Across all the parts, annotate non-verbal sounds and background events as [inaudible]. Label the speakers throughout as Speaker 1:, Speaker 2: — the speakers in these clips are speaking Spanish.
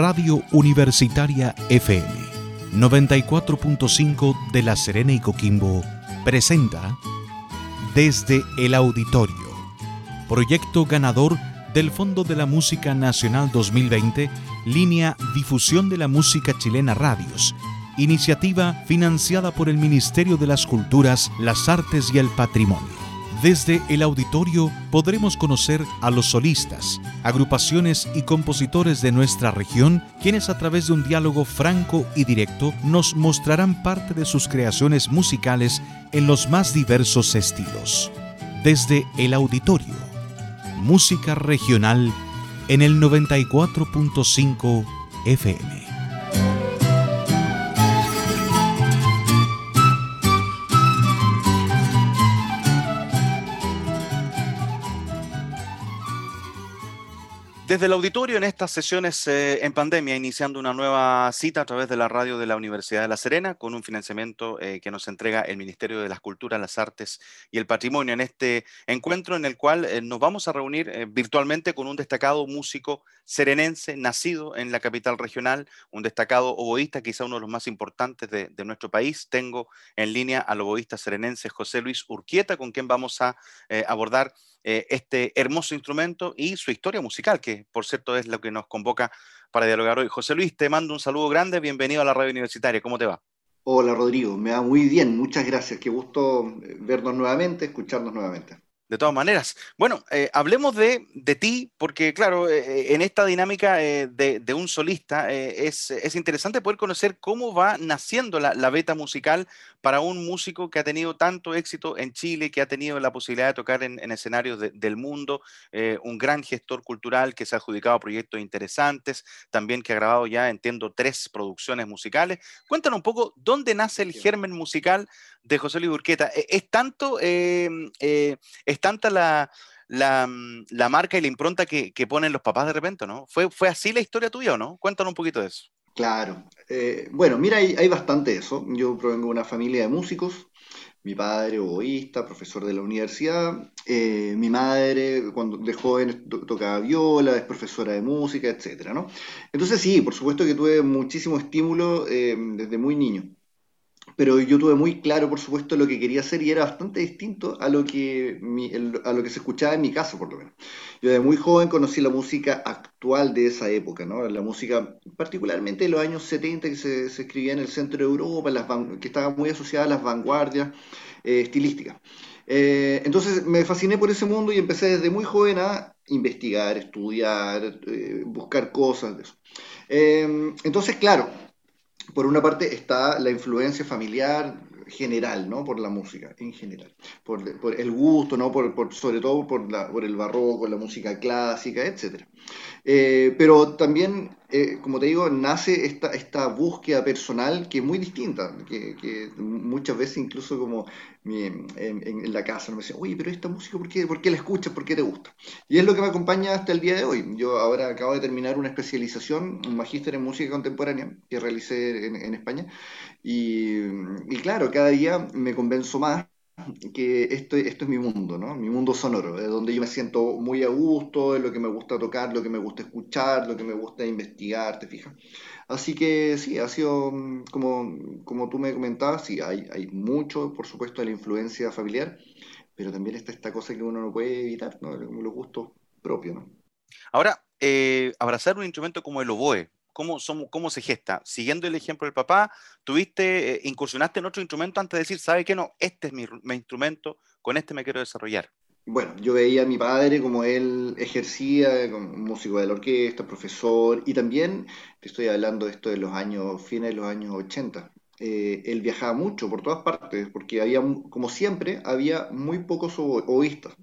Speaker 1: Radio Universitaria FM 94.5 de La Serena y Coquimbo presenta Desde el Auditorio, proyecto ganador del Fondo de la Música Nacional 2020, línea Difusión de la Música Chilena Radios, iniciativa financiada por el Ministerio de las Culturas, las Artes y el Patrimonio. Desde el auditorio podremos conocer a los solistas, agrupaciones y compositores de nuestra región, quienes a través de un diálogo franco y directo nos mostrarán parte de sus creaciones musicales en los más diversos estilos. Desde el auditorio, música regional en el 94.5 FM.
Speaker 2: Desde el auditorio en estas sesiones eh, en pandemia, iniciando una nueva cita a través de la radio de la Universidad de La Serena, con un financiamiento eh, que nos entrega el Ministerio de las Culturas, las Artes y el Patrimonio, en este encuentro en el cual eh, nos vamos a reunir virtualmente con un destacado músico serenense, nacido en la capital regional, un destacado oboísta, quizá uno de los más importantes de, nuestro país. Tengo en línea al oboísta serenense José Luis Urquieta, con quien vamos a abordar eh, este hermoso instrumento y su historia musical, que por cierto es lo que nos convoca para dialogar hoy. José Luis, te mando un saludo grande, bienvenido a la radio universitaria, ¿cómo te va?
Speaker 3: Hola Rodrigo, me va muy bien, muchas gracias, qué gusto eh, vernos nuevamente, escucharnos nuevamente.
Speaker 2: De todas maneras. Bueno, eh, hablemos de, ti, porque claro, eh, eh, en esta dinámica de, un solista es, interesante poder conocer cómo va naciendo la, beta musical para un músico que ha tenido tanto éxito en Chile, que ha tenido la posibilidad de tocar en, escenarios del mundo, un gran gestor cultural que se ha adjudicado proyectos interesantes, también que ha grabado ya, entiendo, tres producciones musicales. Cuéntanos un poco dónde nace el germen musical de José Luis Burqueta. E, ¿Es tanto, tanta la, mm, la, marca y la impronta que, ponen los papás de repente, ¿no? ¿Fue, ¿Fue así la historia tuya o no? Cuéntanos un poquito de eso.
Speaker 3: Claro. Eh, bueno, mira, hay, hay, bastante eso. Yo provengo de una familia de músicos. Mi padre, oboísta, profesor de la universidad. Eh, mi madre, cuando de joven tocaba viola, es profesora de música, etcétera, ¿no? Entonces sí, por supuesto que tuve muchísimo estímulo desde muy niño pero yo tuve muy claro, por supuesto, lo que quería hacer y era bastante distinto a lo que, a lo que se escuchaba en mi caso, por lo menos. Yo de muy joven conocí la música actual de esa época, ¿no? la música particularmente de los años 70 que se, escribía en el centro de Europa, que estaba muy asociada a las vanguardias eh, estilísticas. Eh, entonces me fasciné por ese mundo y empecé desde muy joven a investigar, estudiar, eh, buscar cosas de eso. entonces, claro, por una parte está la influencia familiar general, ¿no? Por la música, en general. Por, el gusto, ¿no? Por, sobre todo por, el barroco, la música clásica, etc. Eh, pero también, eh, como te digo, nace esta, búsqueda personal que es muy distinta, que, muchas veces incluso como en, la casa me dicen, oye, pero esta música, ¿por qué, ¿por qué la escuchas? ¿Por qué te gusta? Y es lo que me acompaña hasta el día de hoy. Yo ahora acabo de terminar una especialización, un magíster en música contemporánea que realicé en, España. Y, y claro, cada día me convenzo más que esto, esto es mi mundo, ¿no? Mi mundo sonoro, es donde yo me siento muy a gusto, es lo que me gusta tocar, lo que me gusta escuchar, lo que me gusta investigar, ¿te fijas? Así que sí, ha sido, mm, como, como tú me comentabas, sí, hay, hay mucho, por supuesto, de la influencia familiar, pero también está esta cosa que uno no puede evitar, ¿no? Los gustos propios, ¿no?
Speaker 2: Ahora, eh, abrazar un instrumento como el oboe, ¿Cómo, ¿Cómo se gesta? Siguiendo el ejemplo del papá, ¿tuviste, eh, incursionaste en otro instrumento antes de decir, ¿sabe qué no? Este es mi, instrumento, con este me quiero desarrollar.
Speaker 3: Bueno, yo veía a mi padre como él ejercía como músico de la orquesta, profesor, y también, te estoy hablando de esto de los años, fines de los años 80, eh, él viajaba mucho por todas partes, porque había, como siempre, había muy pocos oístas.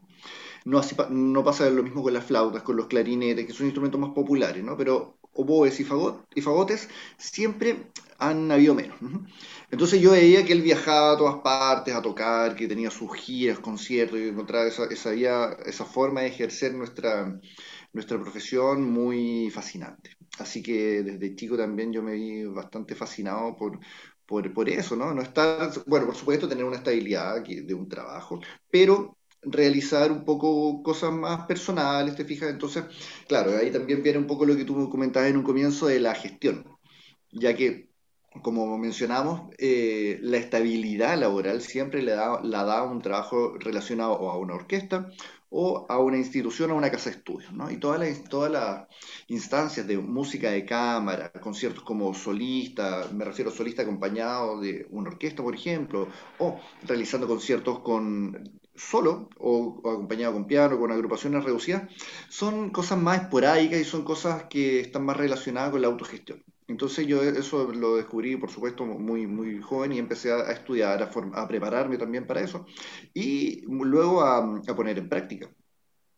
Speaker 3: No, no pasa lo mismo con las flautas, con los clarinetes, que son instrumentos más populares, ¿no? Pero oboes y, fagotes siempre han habido menos. Entonces yo veía que él viajaba a todas partes a tocar, que tenía sus giras, conciertos, y encontraba esa, esa, esa forma de ejercer nuestra, nuestra profesión muy fascinante. Así que desde chico también yo me vi bastante fascinado por, por, por eso, ¿no? No estar, bueno, por supuesto tener una estabilidad de un trabajo, pero realizar un poco cosas más personales, ¿te fijas? Entonces, claro, ahí también viene un poco lo que tú comentabas en un comienzo de la gestión, ya que, como mencionamos, eh, la estabilidad laboral siempre le da, la da un trabajo relacionado a una orquesta o a una institución, a una casa de estudios, ¿no? Y todas las, todas las instancias de música de cámara, conciertos como solista, me refiero a solista acompañado de una orquesta, por ejemplo, o realizando conciertos con solo o, acompañado con piano, con agrupaciones reducidas, son cosas más esporádicas y son cosas que están más relacionadas con la autogestión. Entonces yo eso lo descubrí, por supuesto, muy, muy joven y empecé a, estudiar, a, a, prepararme también para eso y luego a, a poner en práctica.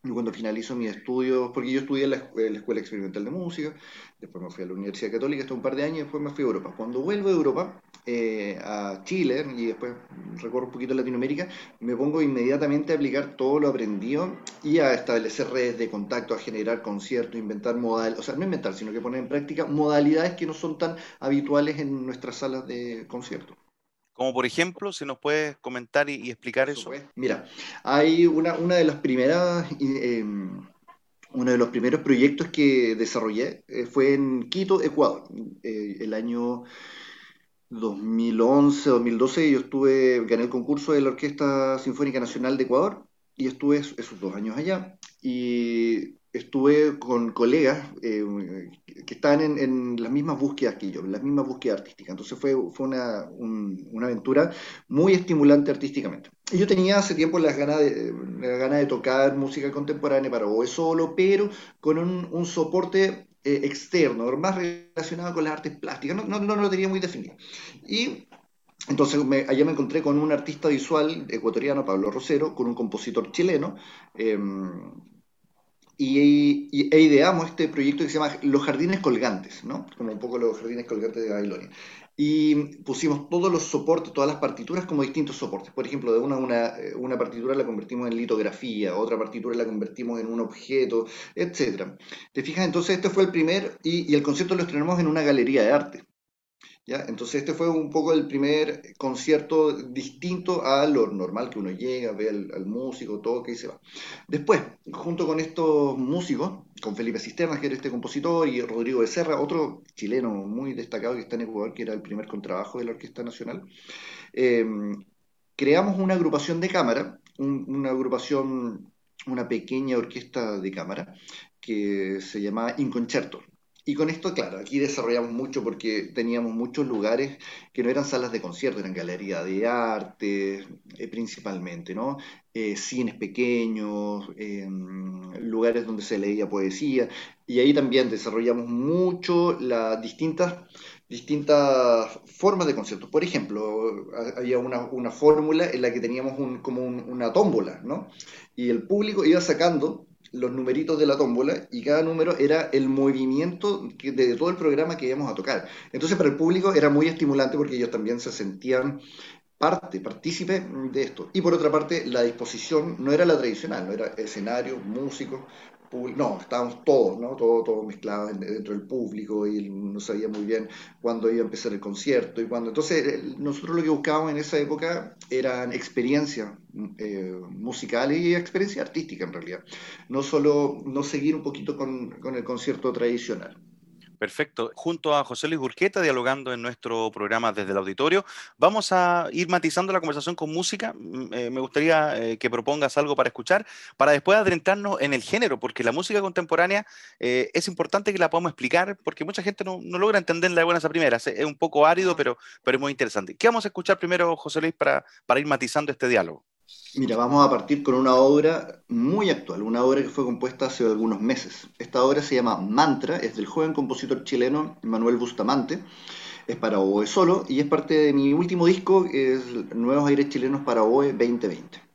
Speaker 3: Cuando finalizo mis estudios, porque yo estudié en la, Escuela Experimental de Música, después me fui a la Universidad Católica, hasta un par de años, y después me fui a Europa. Cuando vuelvo a Europa, eh, a Chile, y después recorro un poquito Latinoamérica, me pongo inmediatamente a aplicar todo lo aprendido y a establecer redes de contacto, a generar conciertos, inventar modalidades, o sea, no inventar, sino que poner en práctica modalidades que no son tan habituales en nuestras salas de conciertos.
Speaker 2: Como por ejemplo, si nos puedes comentar y, explicar eso.
Speaker 3: Mira, hay una, una de las primeras, eh, uno de los primeros proyectos que desarrollé eh, fue en Quito, Ecuador. Eh, el año 2011, 2012 yo estuve, gané el concurso de la Orquesta Sinfónica Nacional de Ecuador y estuve esos dos años allá. Y estuve con colegas eh, que estaban en, las mismas búsquedas que yo, en las mismas búsquedas artísticas. Entonces fue, fue una, una, aventura muy estimulante artísticamente. Y yo tenía hace tiempo las ganas de, de tocar música contemporánea para voz solo, pero con un, un soporte eh, externo, más relacionado con las artes plásticas. No, lo tenía muy definido. Y entonces allá me encontré con un artista visual ecuatoriano, Pablo Rosero, con un compositor chileno, eh, y, e ideamos este proyecto que se llama Los Jardines Colgantes, ¿no? Como un poco los Jardines Colgantes de Babilonia. Y pusimos todos los soportes, todas las partituras como distintos soportes. Por ejemplo, de una, una, una partitura la convertimos en litografía, otra partitura la convertimos en un objeto, etc. ¿Te fijas? Entonces este fue el primer, y el concierto lo estrenamos en una galería de arte. Entonces este fue un poco el primer concierto distinto a lo normal que uno llega, ve al, músico, toca y se va. Después, junto con estos músicos, con Felipe Cisternas, que era este compositor, y Rodrigo Becerra, otro chileno muy destacado que está en Ecuador, que era el primer contrabajo de la Orquesta Nacional, eh, creamos una agrupación de cámara, una agrupación, una pequeña orquesta de cámara, que se llamaba Inconcerto. Y con esto, claro, aquí desarrollamos mucho porque teníamos muchos lugares que no eran salas de concierto, eran galerías de arte eh, principalmente, ¿no? Eh, cines pequeños, em, lugares donde se leía poesía. Y ahí también desarrollamos mucho las distintas, distintas formas de conciertos. Por ejemplo, había una, una fórmula en la que teníamos como una tómbola, ¿no? Y el público iba sacando los numeritos de la tómbola y cada número era el movimiento de todo el programa que íbamos a tocar. Entonces para el público era muy estimulante porque ellos también se sentían parte, partícipe de esto. Y por otra parte, la disposición no era la tradicional, no era escenario, músicos, no, estábamos todos, ¿no? Todos, todos mezclados dentro del público y no sabía muy bien cuándo iba a empezar el concierto y cuándo. Entonces, nosotros lo que buscábamos en esa época eran experiencias eh, musicales y experiencia artística en realidad. No solo no seguir un poquito con, con el concierto tradicional.
Speaker 2: Perfecto. Junto a José Luis Burqueta, dialogando en nuestro programa desde el auditorio, vamos a ir matizando la conversación con música. Mm, eh, me gustaría eh, que propongas algo para escuchar, para después adentrarnos en el género, porque la música contemporánea eh, es importante que la podamos explicar, porque mucha gente no, logra entenderla de buenas a primeras. Es un poco árido, pero, pero es muy interesante. ¿Qué vamos a escuchar primero, José Luis, para, para ir matizando este diálogo?
Speaker 3: Mira, vamos a partir con una obra muy actual, una obra que fue compuesta hace algunos meses. Esta obra se llama Mantra, es del joven compositor chileno Manuel Bustamante, es para oboe solo y es parte de mi último disco, es Nuevos Aires Chilenos para oboe 2020.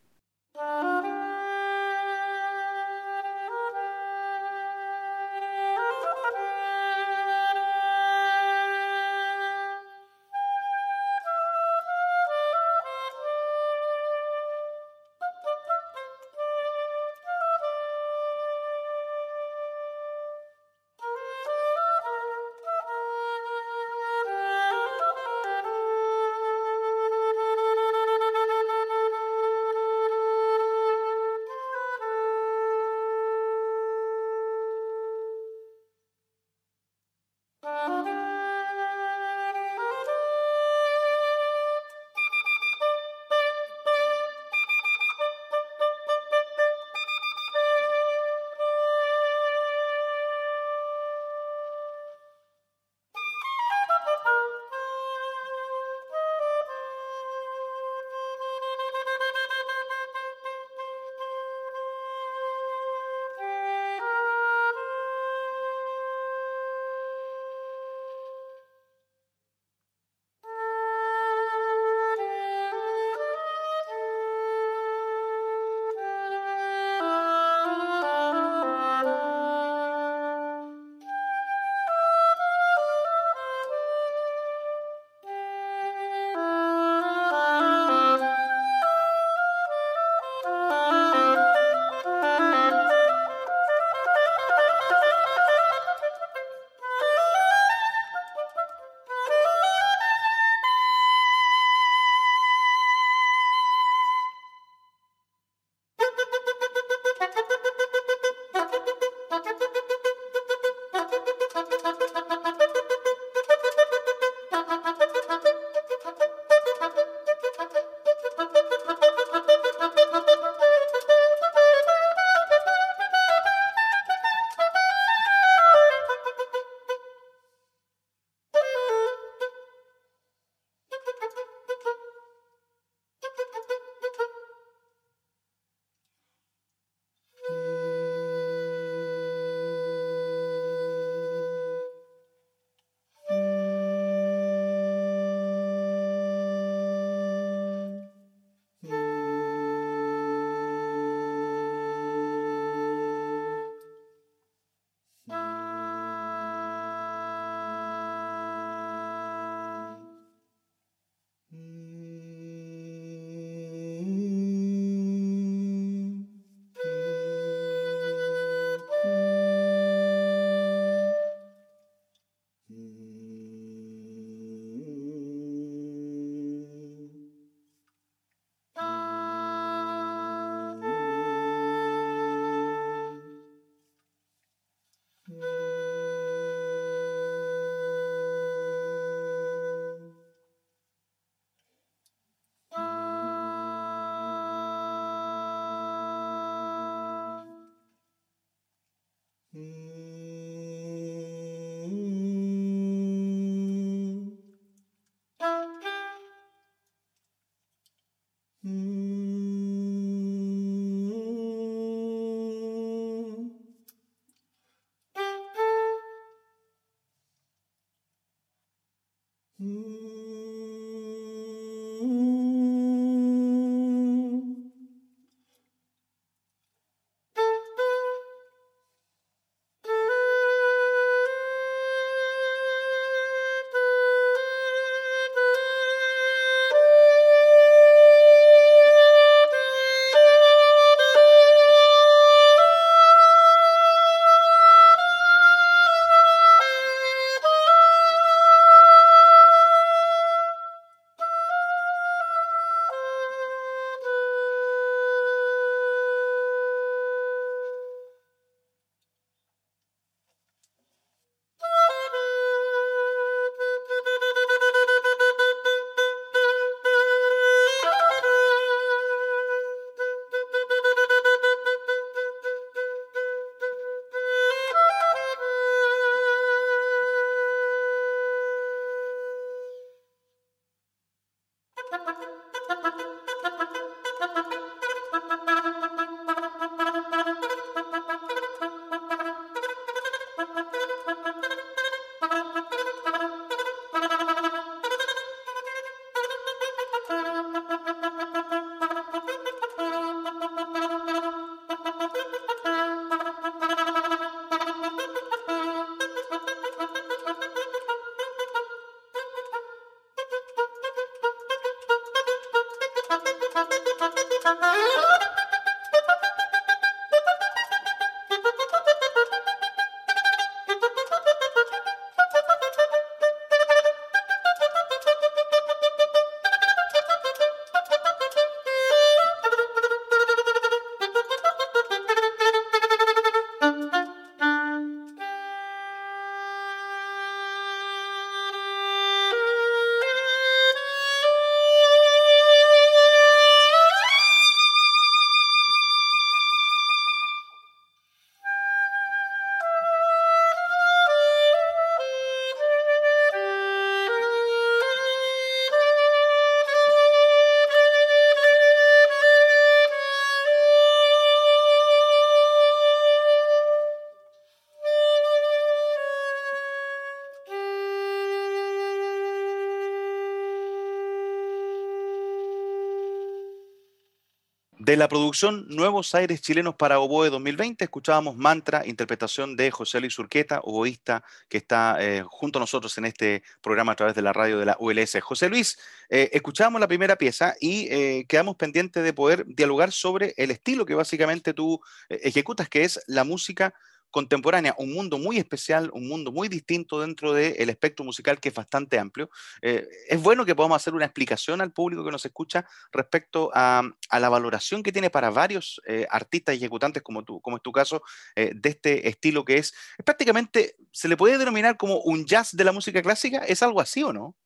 Speaker 2: De la producción Nuevos Aires Chilenos para Oboe 2020, escuchábamos Mantra, interpretación de José Luis Urqueta, oboísta, que está eh, junto a nosotros en este programa a través de la radio de la ULS. José Luis, eh, escuchábamos la primera pieza y eh, quedamos pendientes de poder dialogar sobre el estilo que básicamente tú ejecutas, que es la música contemporánea, un mundo muy especial, un mundo muy distinto dentro del espectro musical que es bastante amplio. Eh, es bueno que podamos hacer una explicación al público que nos escucha respecto a, la valoración que tiene para varios eh, artistas y ejecutantes, como, tú, como es tu caso, eh, de este estilo que es, prácticamente, ¿se le puede denominar como un jazz de la música clásica? ¿Es algo así o no?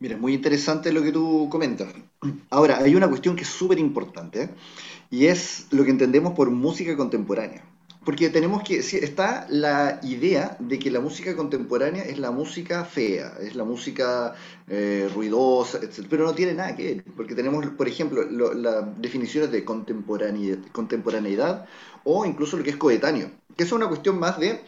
Speaker 3: Mira, muy interesante lo que tú comentas. Ahora, hay una cuestión que es súper importante y es lo que entendemos por música contemporánea. Porque tenemos que, está la idea de que la música contemporánea es la música fea, es la música eh, ruidosa, etc. Pero no tiene nada que ver, porque tenemos, por ejemplo, las definiciones de contemporaneidad, o incluso lo que es coetáneo, que es una cuestión más de,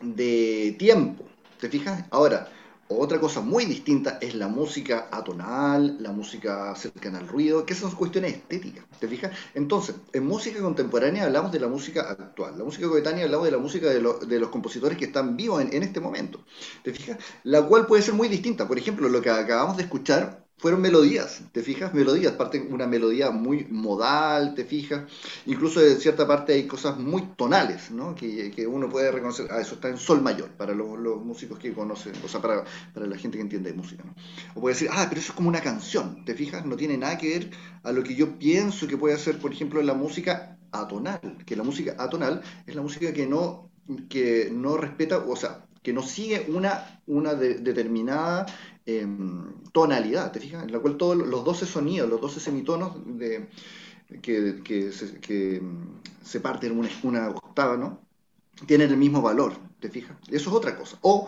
Speaker 3: de tiempo. ¿Te fijas? Ahora, otra cosa muy distinta es la música atonal, la música cercana al ruido, que son cuestiones estéticas, ¿te fijas? Entonces, en música contemporánea hablamos de la música actual, la música coetánea hablamos de la música de, los compositores que están vivos en, en, este momento, ¿te fijas? La cual puede ser muy distinta. Por ejemplo, lo que acabamos de escuchar fueron melodías, ¿te fijas? Melodías, parte una melodía muy modal, ¿te fijas? Incluso de cierta parte hay cosas muy tonales, ¿no? Que, que uno puede reconocer, ah, eso está en sol mayor, para los, músicos que conocen, o sea, para, para la gente que entiende de música, ¿no? O puede decir, ah, pero eso es como una canción, ¿te fijas? No tiene nada que ver a lo que yo pienso que puede hacer, por ejemplo, la música atonal, que la música atonal es la música que no, que no respeta, o sea, que no sigue una, una determinada Em, tonalidad, ¿te fijas? En la cual todos los 12 sonidos, los 12 semitonos de, que, que, se, que em, se parten en una, una, octava, ¿no? Tienen el mismo valor, ¿te fijas? Eso es otra cosa. O,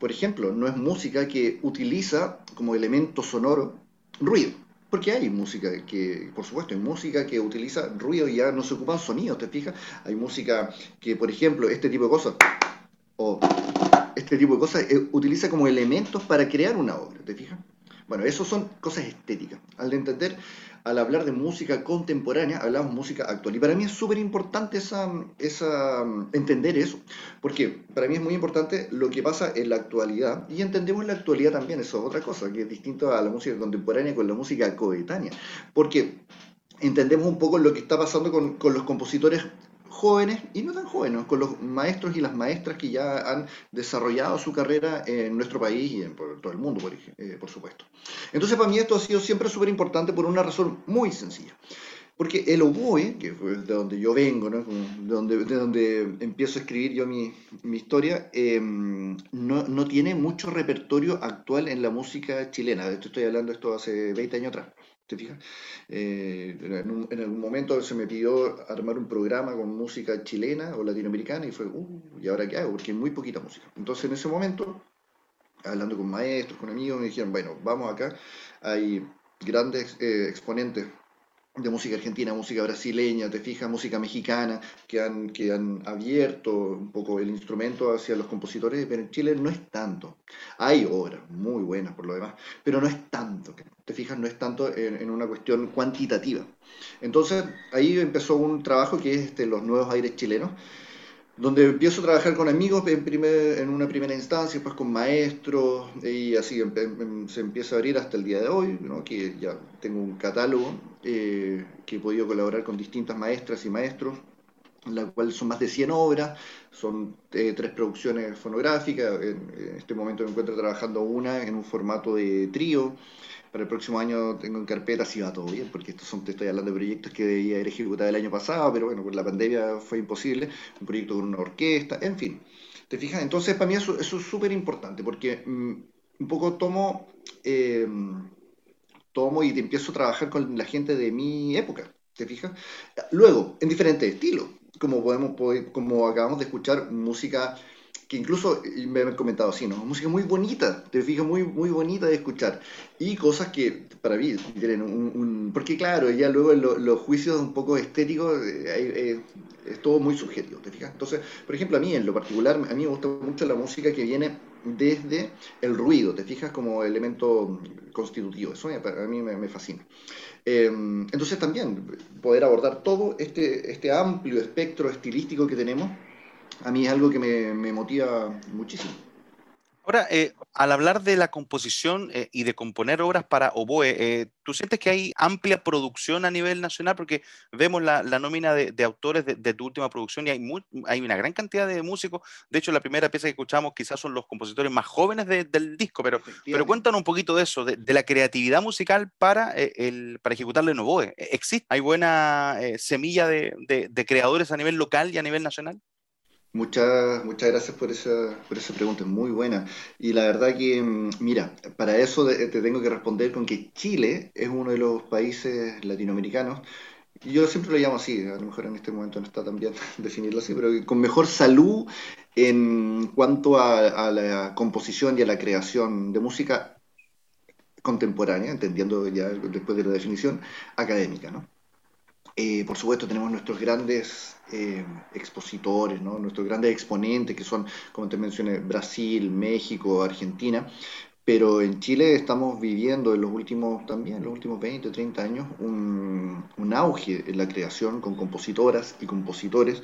Speaker 3: por ejemplo, no es música que utiliza como elemento sonoro ruido. Porque hay música que, por supuesto, hay música que utiliza ruido y ya no se ocupan sonidos, ¿te fijas? Hay música que, por ejemplo, este tipo de cosas, o este tipo de cosas eh, utiliza como elementos para crear una obra, ¿te fijas? Bueno, eso son cosas estéticas. Al entender, al hablar de música contemporánea, hablamos música actual. Y para mí es súper importante esa, esa, entender eso. Porque para mí es muy importante lo que pasa en la actualidad. Y entendemos la actualidad también, eso es otra cosa, que es distinto a la música contemporánea con la música coetánea. Porque entendemos un poco lo que está pasando con, con los compositores jóvenes y no tan jóvenes, con los maestros y las maestras que ya han desarrollado su carrera en nuestro país y en todo el mundo, por, eh, por supuesto. Entonces, para mí esto ha sido siempre súper importante por una razón muy sencilla. Porque el oboe, que fue de donde yo vengo, de, donde, de donde empiezo a escribir yo mi, mi historia, em, no, no, tiene mucho repertorio actual en la música chilena. De hecho, estoy hablando esto hace 20 años atrás. ¿Te fijas? Eh, en, algún momento se me pidió armar un programa con música chilena o latinoamericana y fue, uh, ¿y ahora qué hago? Porque hay muy poquita música. Entonces en ese momento, hablando con maestros, con amigos, me dijeron, bueno, vamos acá, hay grandes eh, exponentes de música argentina, música brasileña, te fijas, música mexicana, que han, que han abierto un poco el instrumento hacia los compositores, pero en Chile no es tanto. Hay obras muy buenas por lo demás, pero no es tanto, te fijas, no es tanto en, una cuestión cuantitativa. Entonces ahí empezó un trabajo que es este, los nuevos aires chilenos, donde empiezo a trabajar con amigos en, primer, en una primera instancia, pues con maestros, y así se empieza a abrir hasta el día de hoy, ¿no? que ya tengo un catálogo eh, que he podido colaborar con distintas maestras y maestros, en la cual son más de 100 obras, son eh, tres producciones fonográficas, en, en, este momento me encuentro trabajando una en un formato de trío, para el próximo año tengo en carpeta si va todo bien, porque estos son, te estoy hablando de proyectos que debía haber ejecutado el año pasado, pero bueno, por la pandemia fue imposible, un proyecto con una orquesta, en fin. ¿Te fijas? Entonces, para mí eso, es súper importante, porque mm, un poco tomo, eh, tomo y empiezo a trabajar con la gente de mi época, ¿te fijas? Luego, en diferentes estilos, como, podemos, como acabamos de escuchar, música que incluso me han comentado así, ¿no? Música muy bonita, te fijas, muy, muy bonita de escuchar. Y cosas que para mí tienen un... porque claro, ya luego los juicios un poco estéticos eh, eh, es todo muy subjetivo, ¿te fijas? Entonces, por ejemplo, a mí en lo particular, a mí me gusta mucho la música que viene desde el ruido, te fijas como elemento constitutivo, eso a mí me, fascina. Em, entonces también poder abordar todo este, este amplio espectro estilístico que tenemos, a mí es algo que me motiva muchísimo.
Speaker 2: Ahora, eh, al hablar de la composición eh, y de componer obras para oboe, eh, ¿tú sientes que hay amplia producción a nivel nacional? Porque vemos la, nómina de, autores de, tu última producción y hay, hay una gran cantidad de músicos. De hecho, la primera pieza que escuchamos quizás son los compositores más jóvenes del disco, pero, pero cuéntanos un poquito de eso, de, la creatividad musical para, el, para ejecutarlo en oboe. ¿Existe? ¿Hay buena semilla de creadores a nivel local y a nivel nacional?
Speaker 3: Muchas, muchas gracias por esa, por esa pregunta, es muy buena. Y la verdad que, mm, mira, para eso te tengo que responder con que Chile es uno de los países latinoamericanos, yo siempre lo llamo así, a lo mejor en este momento no está tan bien [laughs] definirlo así, pero con mejor salud en cuanto a, a la composición y a la creación de música contemporánea, entendiendo ya después de la definición académica, ¿no? Eh, por supuesto, tenemos nuestros grandes eh, expositores, nuestros grandes exponentes, que son, como te mencioné, Brasil, México, Argentina. Pero en Chile estamos viviendo en los últimos, también, los últimos 20, 30 años, un, auge en la creación con compositoras y compositores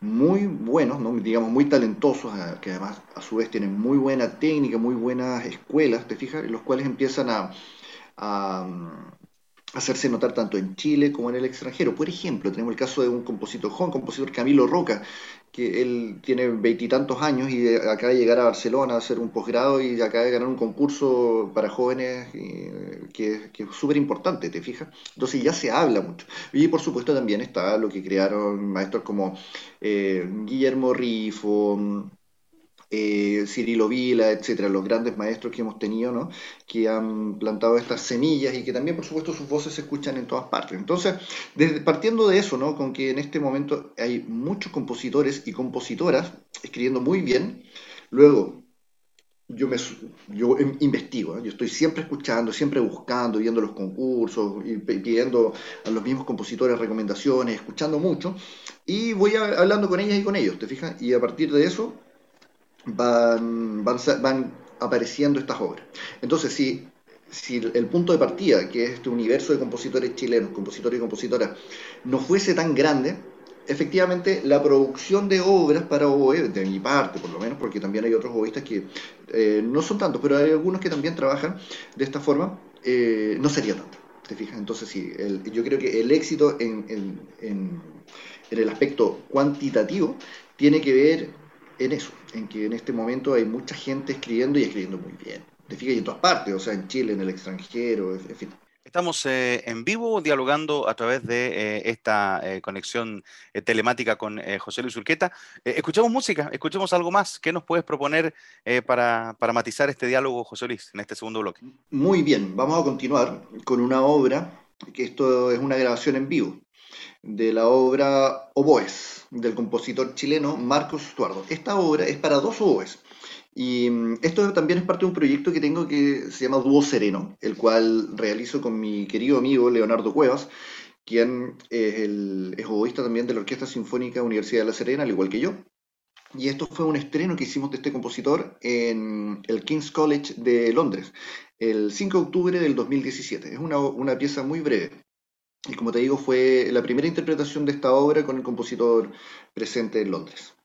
Speaker 3: muy buenos, digamos muy talentosos, que además a su vez tienen muy buena técnica, muy buenas escuelas, te fijas, en los cuales empiezan a, hacerse notar tanto en Chile como en el extranjero. Por ejemplo, tenemos el caso de un compositor joven, compositor Camilo Roca, que él tiene veintitantos años y acaba de llegar a Barcelona a hacer un posgrado y acaba de ganar un concurso para jóvenes que, es súper importante, ¿te fijas? Entonces ya se habla mucho. Y por supuesto también está lo que crearon maestros como eh, Guillermo Rifo, eh, Cirilo Vila, etcétera, los grandes maestros que hemos tenido, ¿no? que han plantado estas semillas y que también, por supuesto, sus voces se escuchan en todas partes. Entonces, desde, partiendo de eso, ¿no? con que en este momento hay muchos compositores y compositoras escribiendo muy bien, luego yo, me, yo investigo, ¿eh? yo estoy siempre escuchando, siempre buscando, viendo los concursos, y pidiendo a los mismos compositores recomendaciones, escuchando mucho, y voy hablando con ellas y con ellos, ¿te fijas? Y a partir de eso van, van, apareciendo estas obras. Entonces, si, el punto de partida, que es este universo de compositores chilenos, compositores y compositoras, no fuese tan grande, efectivamente la producción de obras para oboe, de mi parte por lo menos, porque también hay otros oboístas que eh, no son tantos, pero hay algunos que también trabajan de esta forma, eh, no sería tanto. ¿Te fijas? Entonces sí, yo creo que el éxito en el aspecto cuantitativo tiene que ver en eso, en que en este momento hay mucha gente escribiendo y escribiendo muy bien. Te fijas, en todas partes, o sea, en Chile, en el extranjero, en fin.
Speaker 2: Estamos eh, en vivo dialogando a través de eh, esta eh, conexión telemática con José Luis Urqueta. escuchemos música, escuchemos algo más. ¿Qué nos puedes proponer para, para matizar este diálogo, José Luis, en este segundo bloque?
Speaker 3: Muy bien, vamos a continuar con una obra, que esto es una grabación en vivo, de la obra Oboes del compositor chileno Marcos Stuardo. Esta obra es para dos oboes. Y mm, esto también es parte de un proyecto que tengo que se llama Dúo Sereno, el cual realizo con mi querido amigo Leonardo Cuevas, quien es, el, oboísta también de la Orquesta Sinfónica Universidad de La Serena, al igual que yo. Y esto fue un estreno que hicimos de este compositor en el King's College de Londres, el 5 de octubre del 2017. Es una, una pieza muy breve. Y como te digo, fue la primera interpretación de esta obra con el compositor presente en Londres.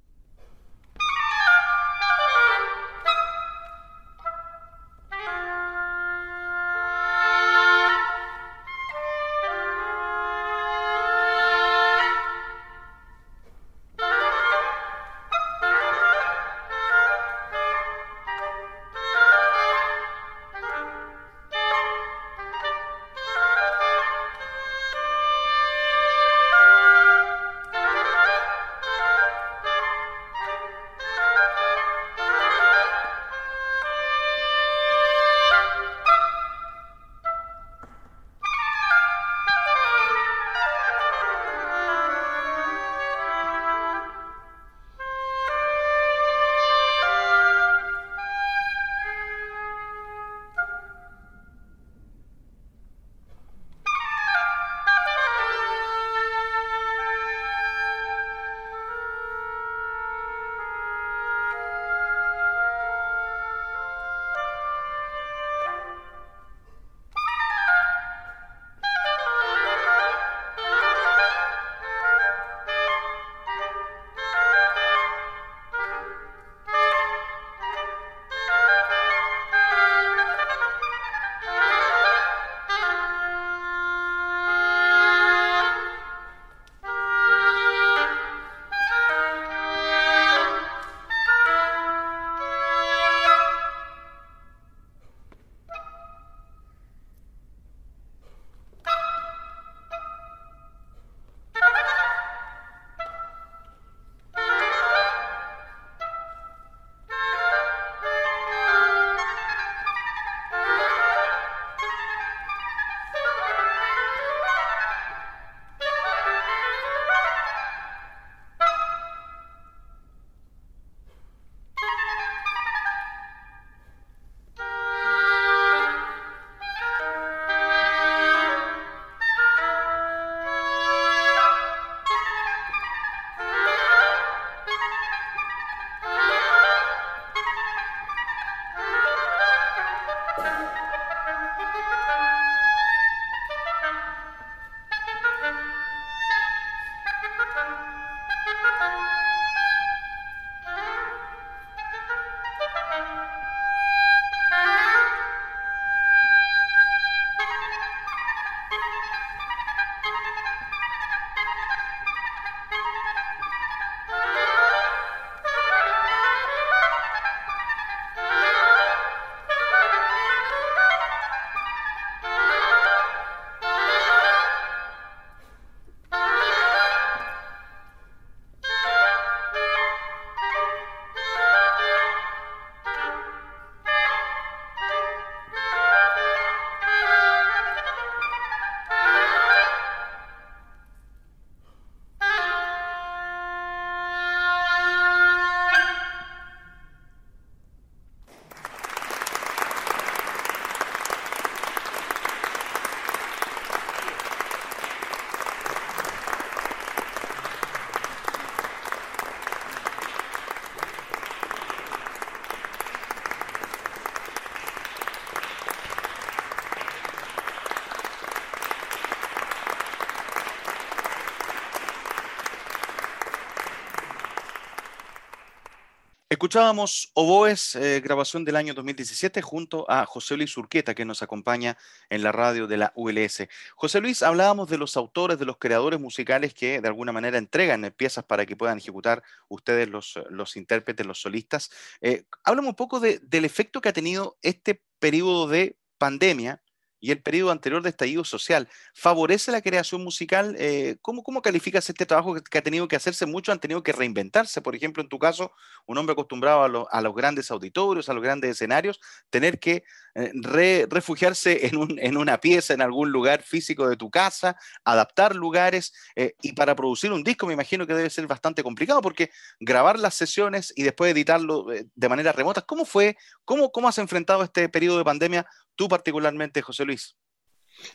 Speaker 2: Escuchábamos Oboes, eh, grabación del año 2017, junto a José Luis Urqueta, que nos acompaña en la radio de la ULS. José Luis, hablábamos de los autores, de los creadores musicales que de alguna manera entregan piezas para que puedan ejecutar ustedes los, los intérpretes, los solistas. Eh, háblame un poco del efecto que ha tenido este periodo de pandemia y el periodo anterior de estallido social, ¿favorece la creación musical? Eh, ¿cómo, ¿cómo, calificas este trabajo que, ha tenido que hacerse? Muchos han tenido que reinventarse. Por ejemplo, en tu caso, un hombre acostumbrado a, los grandes auditorios, a los grandes escenarios, tener que eh, refugiarse [laughs] en, una pieza, en algún lugar físico de tu casa, adaptar lugares. Eh, y para producir un disco me imagino que debe ser bastante complicado porque grabar las sesiones y después editarlo de manera remota, ¿cómo fue? ¿Cómo, cómo has enfrentado este periodo de pandemia tú particularmente, José Luis.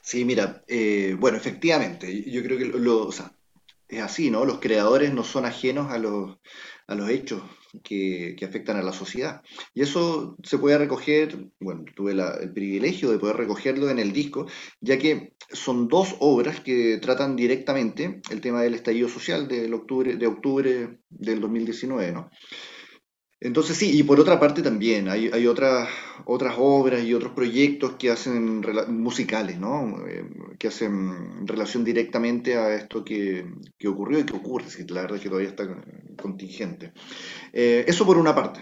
Speaker 3: Sí, mira, eh, bueno, efectivamente, yo creo que lo, es así, ¿no? Los creadores no son ajenos a los, a los hechos que, afectan a la sociedad. Y eso se puede recoger, bueno, tuve el privilegio de poder recogerlo en el disco, ya que son dos obras que tratan directamente el tema del estallido social del octubre, de octubre del 2019, ¿no? Entonces sí, y por otra parte también hay, otras, otras obras y otros proyectos que hacen musicales, ¿no? Eh, que hacen relación directamente a esto que, ocurrió y que ocurre, la verdad es que todavía está contingente. Eh, eso por una parte.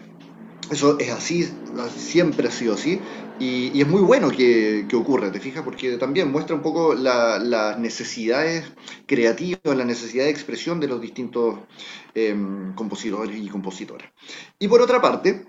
Speaker 3: Eso es así, siempre ha sido así, y, es muy bueno que, ocurra, ¿te fijas? Porque también muestra un poco las necesidades creativas, la necesidad de expresión de los distintos em, compositores y compositoras. Y por otra parte,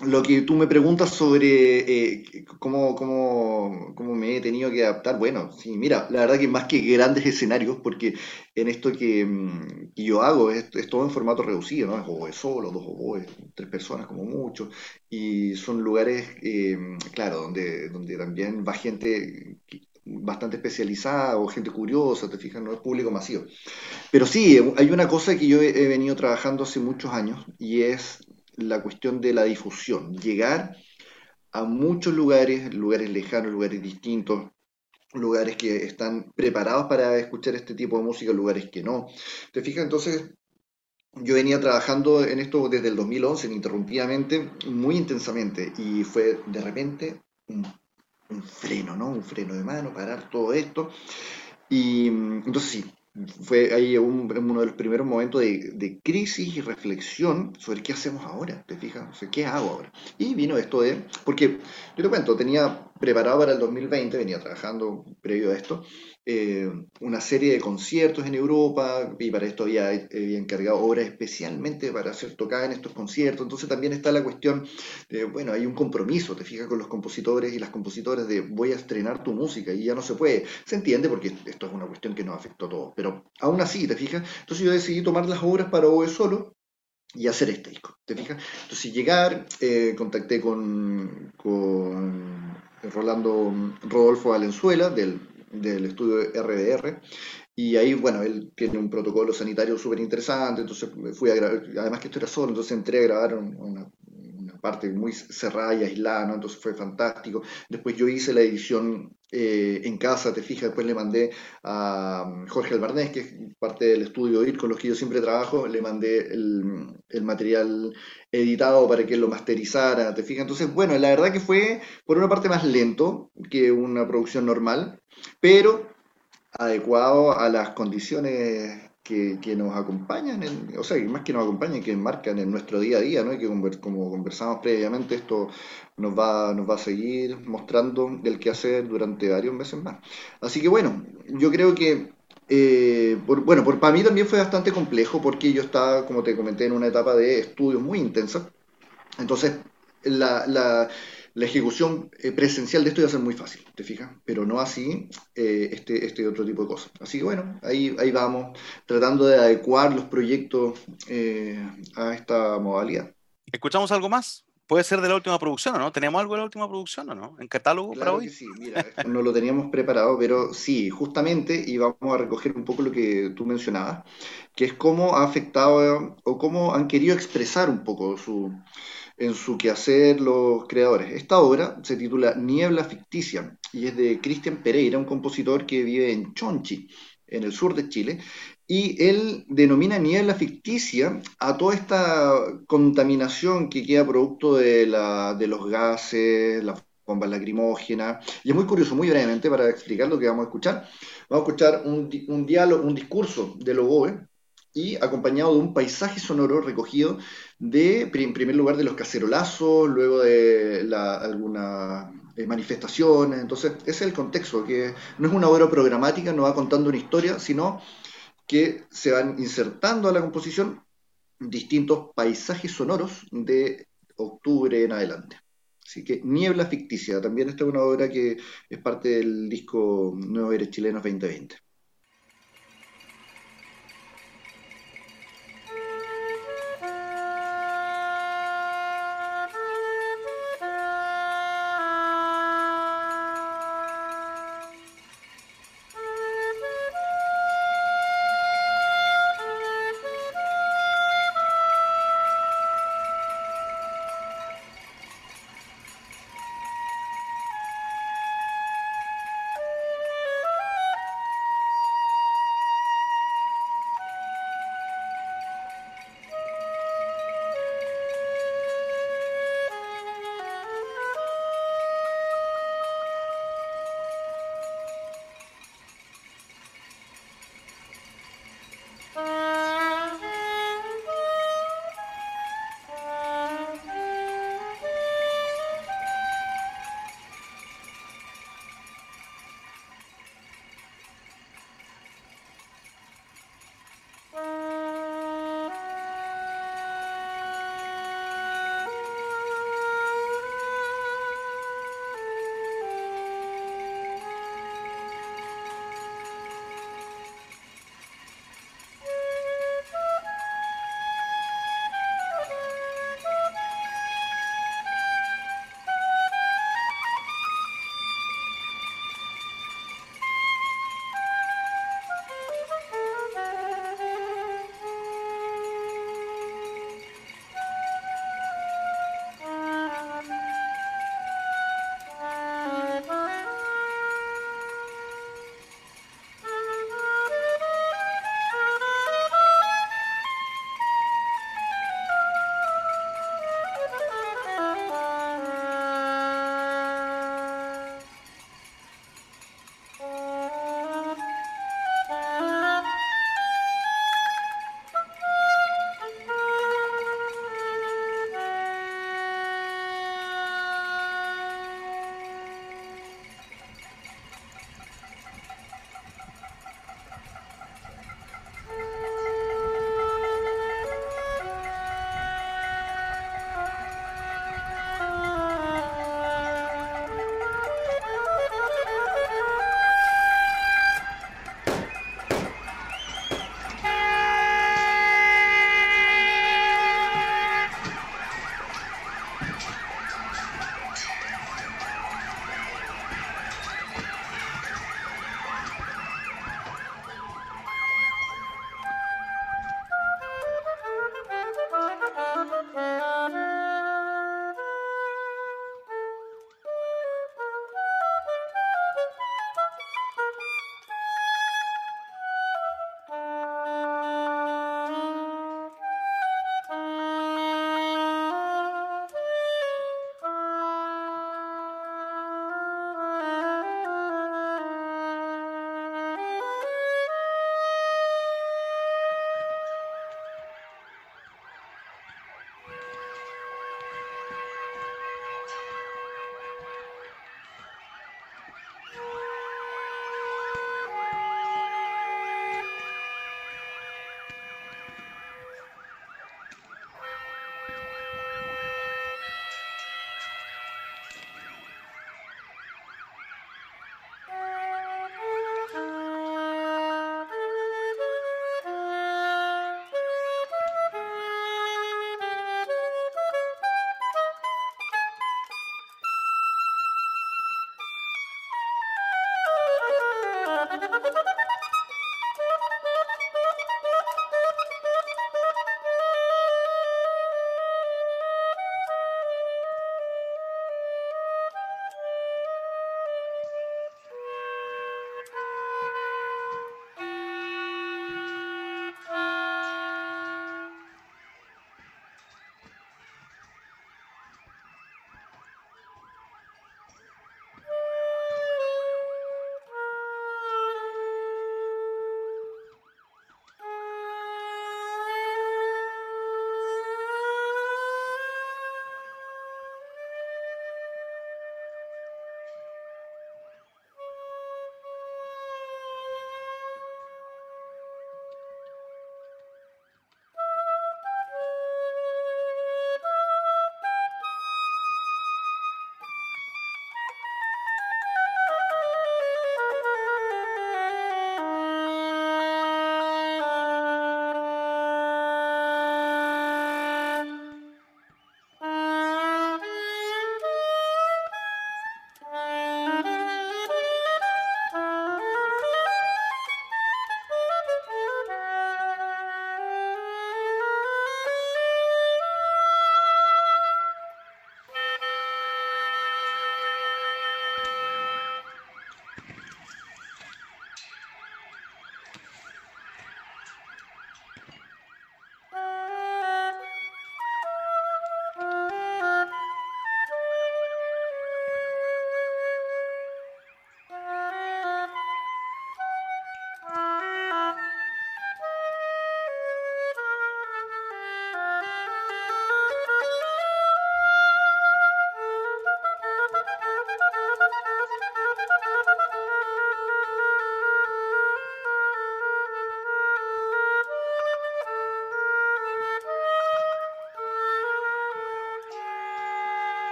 Speaker 3: lo que tú me preguntas sobre eh, cómo, cómo, cómo, me he tenido que adaptar, bueno, sí, mira, la verdad que más que grandes escenarios, porque en esto que, mm, yo hago es, todo en formato reducido, ¿no? Es oboe solo, dos oboes, tres personas como mucho, y son lugares, eh, claro, donde, donde también va gente bastante especializada o gente curiosa, te fijas, no es público masivo. Pero sí, hay una cosa que yo he venido trabajando hace muchos años y es la cuestión de la difusión, llegar a muchos lugares, lugares lejanos, lugares distintos, lugares que están preparados para escuchar este tipo de música, lugares que no. ¿Te fijas? Entonces, yo venía trabajando en esto desde el 2011, ininterrumpidamente, muy intensamente, y fue de repente un, un freno, ¿no? Un freno de mano, parar todo esto. Y entonces sí, fue ahí uno de los primeros momentos de, crisis y reflexión sobre qué hacemos ahora, ¿te fijas? ¿qué hago ahora? Y vino esto de, porque yo te cuento, tenía preparado para el 2020, venía trabajando previo a esto, eh, una serie de conciertos en Europa y para esto había, encargado obras especialmente para ser tocada en estos conciertos. Entonces también está la cuestión de, bueno, hay un compromiso, te fijas, con los compositores y las compositoras de voy a estrenar tu música y ya no se puede. Se entiende porque esto es una cuestión que nos afectó a todos, pero aún así, te fijas. Entonces yo decidí tomar las obras para OE solo y hacer este disco, ¿te fijas? Entonces llegar, eh, contacté con, con Rolando Rodolfo Valenzuela del del estudio RDR. Y ahí, bueno, él tiene un protocolo sanitario súper interesante, entonces fui a grabar, además que esto era solo, entonces entré a grabar una, parte muy cerrada y aislada, ¿no? Entonces fue fantástico. Después yo hice la edición eh, en casa, te fijas, después le mandé a um, Jorge Albarnés, que es parte del estudio IR con los que yo siempre trabajo, le mandé el, el material editado para que lo masterizara, te fijas. Entonces, bueno, la verdad que fue por una parte más lento que una producción normal, pero adecuado a las condiciones que, nos acompañan, o sea, más que nos acompañan, que marcan en nuestro día a día, ¿no? Y que como conversamos previamente, esto nos va, nos va a seguir mostrando el que hacer durante varios meses más. Así que bueno, yo creo que, eh, bueno, por, para mí también fue bastante complejo porque yo estaba, como te comenté, en una etapa de estudios muy intensa. Entonces, la, la la ejecución eh, presencial de esto iba a ser muy fácil, ¿te fijas? Pero no así eh, este, este otro tipo de cosas. Así que bueno, ahí, ahí vamos, tratando de adecuar los proyectos eh, a esta modalidad.
Speaker 2: ¿Escuchamos algo más? Puede ser de la última producción, ¿o no? ¿Tenemos algo de la última producción o no? ¿En catálogo para hoy?
Speaker 3: sí, mira, no lo teníamos preparado, pero sí, justamente, y vamos a recoger un poco lo que tú mencionabas, que es cómo ha afectado o cómo han querido expresar un poco su, en su quehacer los creadores. Esta obra se titula Niebla Ficticia y es de Cristian Pereira, un compositor que vive en Chonchi, en el sur de Chile, y él denomina niebla ficticia a toda esta contaminación que queda producto de, los gases, las bombas lacrimógenas. Y es muy curioso, muy brevemente, para explicar lo que vamos a escuchar. Vamos a escuchar un, un diálogo, un discurso de Loboe, y acompañado de un paisaje sonoro recogido de, en primer lugar, de los cacerolazos, luego de la, algunas eh, manifestaciones. Entonces, ese es el contexto, que no es una obra programática, no va contando una historia, sino que se van insertando a la composición distintos paisajes sonoros de octubre en adelante. Así que Niebla Ficticia, también esta es una obra que es parte del disco Nuevos Aires Chilenos 2020.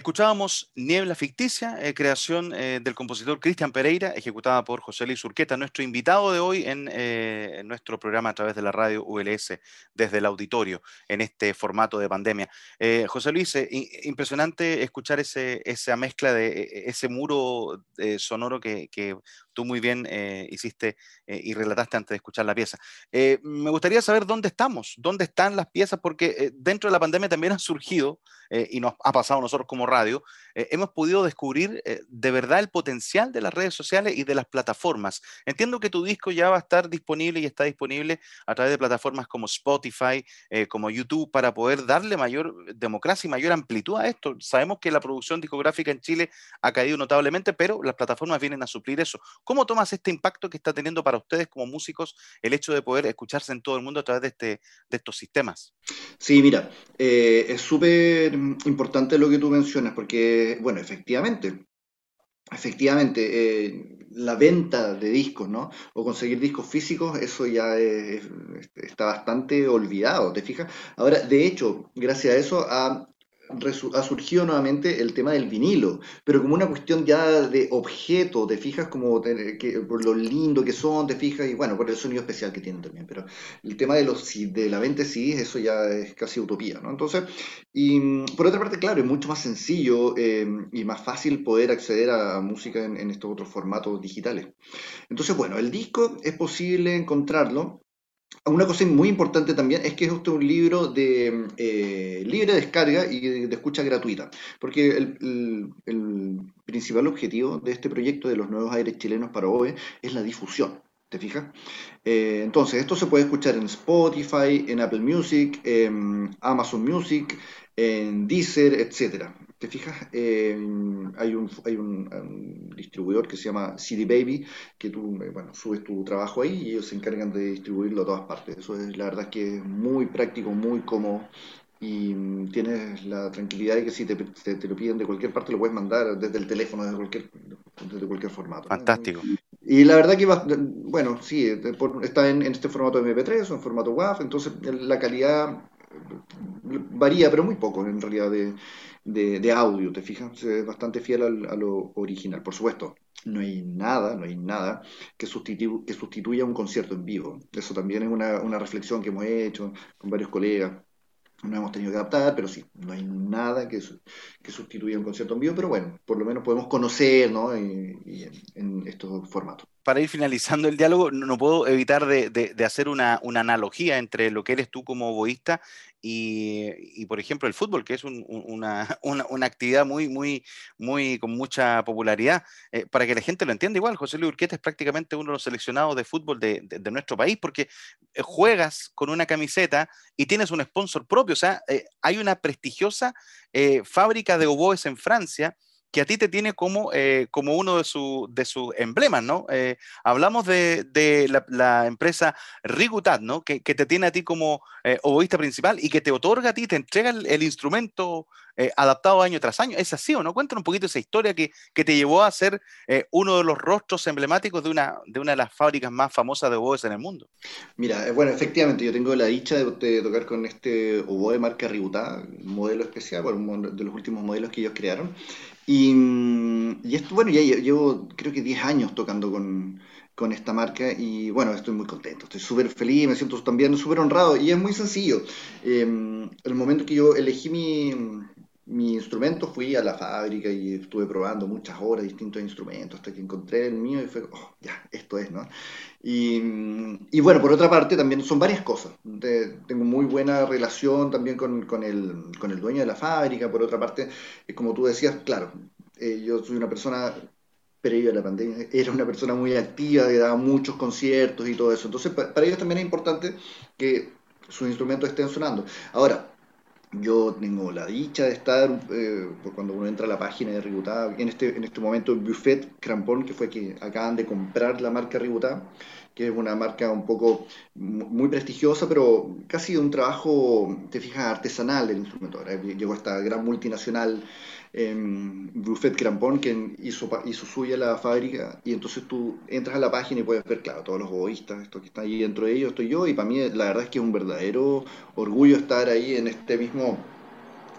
Speaker 2: Escuchábamos Niebla Ficticia, eh, creación eh, del compositor Cristian Pereira, ejecutada por José Luis Urqueta, nuestro invitado de hoy eh, en, nuestro programa a través de la radio ULS, desde el auditorio, en este formato de pandemia. José Luis, impresionante escuchar ese, esa mezcla de e, e, ese muro sonoro que, que, tú muy bien hiciste y relataste antes de escuchar la pieza. me gustaría saber dónde estamos, dónde están las piezas, porque dentro de la pandemia también han surgido, y nos ha pasado a nosotros como radio, eh, hemos podido descubrir eh, de verdad el potencial de las redes sociales y de las plataformas. Entiendo que tu disco ya va a estar disponible y está disponible a través de plataformas como Spotify, eh, como YouTube, para poder darle mayor democracia y mayor amplitud a esto. Sabemos que la producción discográfica en Chile ha caído notablemente, pero las plataformas vienen a suplir eso. ¿Cómo tomas este impacto que está teniendo para ustedes como músicos el hecho de poder escucharse en todo el mundo a través de, este, de estos sistemas?
Speaker 3: Sí, mira, es súper importante lo que tú mencionas porque, bueno, efectivamente, efectivamente, eh, la venta de discos, ¿no? O conseguir discos físicos, eso ya está bastante olvidado, ¿te fijas? Ahora, de hecho, gracias a eso ha ha surgido nuevamente el tema del vinilo, pero como una cuestión ya de objeto, te fijas como por lo lindo que son, te fijas, y bueno, por el sonido especial que tienen también, pero el tema de los de la venta sí, eso ya es casi utopía, ¿no? Entonces, y por otra parte, claro, es mucho más sencillo eh, y más fácil poder acceder a música en estos otros formatos digitales. Entonces, bueno, el disco es posible encontrarlo una cosa muy importante también es que es un libro de eh, libre descarga y de, escucha gratuita, porque el, principal objetivo de este proyecto de los nuevos aires chilenos para OVE es la difusión. ¿Te fijas? Eh, entonces, esto se puede escuchar en Spotify, en Apple Music, en Amazon Music, en Deezer, etcétera. ¿Te fijas? Eh, hay, un, hay un, distribuidor que se llama CD Baby, que tú, eh, bueno, subes tu trabajo ahí y ellos se encargan de distribuirlo a todas partes. Eso es la verdad que es muy práctico, muy cómodo y mm, tienes la tranquilidad de que si te, te, lo piden de cualquier parte lo puedes mandar desde el teléfono, desde cualquier, desde cualquier formato.
Speaker 2: Fantástico.
Speaker 3: Y la verdad que, bueno, sí, eh, está en, en este formato MP3 o en formato WAV, entonces la calidad varía, pero muy poco en realidad de, de, audio, ¿te fijas? Es bastante fiel a lo original. Por supuesto, no hay nada, no hay nada que, que sustituya un concierto en vivo. Eso también es una, una reflexión que hemos hecho con varios colegas no hemos tenido que adaptar, pero sí, no hay nada que, que sustituya un concierto en vivo, pero bueno, por lo menos podemos conocer ¿no? y, en, estos formatos.
Speaker 2: Para ir finalizando el diálogo, no, puedo evitar de, hacer una, analogía entre lo que eres tú como boísta y, por ejemplo, el fútbol, que es [laughs] una, una, actividad muy, muy, muy, con mucha popularidad, eh, para que la gente lo entienda igual, José Luis Urqueta es prácticamente uno de los seleccionados de fútbol de, de, nuestro país, porque eh, juegas con una camiseta y tienes un sponsor propio, o sea, eh, hay una prestigiosa fábrica de oboes en Francia, que a ti te tiene como, eh, como uno de, sus de sus emblemas, ¿no? Eh, hablamos de, de la, empresa Rigutat, ¿no? Que, que, te tiene a ti como eh, oboísta principal y que te otorga a ti, te entrega el, instrumento adaptado año tras año. ¿Es así o no? Cuéntanos un poquito esa historia que, que te llevó a ser uno de los rostros emblemáticos de una, de una de las fábricas más famosas de oboes en el mundo.
Speaker 3: Mira, bueno, efectivamente, yo tengo la dicha de, tocar con este oboe marca Rigutat, modelo especial, bueno, de los últimos modelos que ellos crearon. Y, y esto, bueno, ya llevo creo que 10 años tocando con, con esta marca y bueno, estoy muy contento, estoy súper feliz, me siento también súper honrado y es muy sencillo. Eh, el momento que yo elegí mi, mi instrumento, fui a la fábrica y estuve probando muchas horas distintos instrumentos hasta que encontré el mío y fue, oh, ya, esto es, ¿no? Y, bueno, por otra parte, también son varias cosas. tengo muy buena relación también con, con, el, con, el, dueño de la fábrica. Por otra parte, como tú decías, claro, eh, yo soy una persona previo a la pandemia, era una persona muy activa, que daba muchos conciertos y todo eso. Entonces, para, para ellos también es importante que sus instrumentos estén sonando. Ahora, yo tengo la dicha de estar, eh, cuando uno entra a la página de Ributá, en este, en este momento Buffet Crampon, que fue que acaban de comprar la marca Ributá, que es una marca un poco muy prestigiosa, pero casi un trabajo, te fijas, artesanal del instrumento. Llegó esta gran multinacional en Buffet Crampon, que hizo, hizo suya la fábrica, y entonces tú entras a la página y puedes ver, claro, todos los egoístas, esto que está ahí dentro de ellos, estoy yo, y para mí la verdad es que es un verdadero orgullo estar ahí en este mismo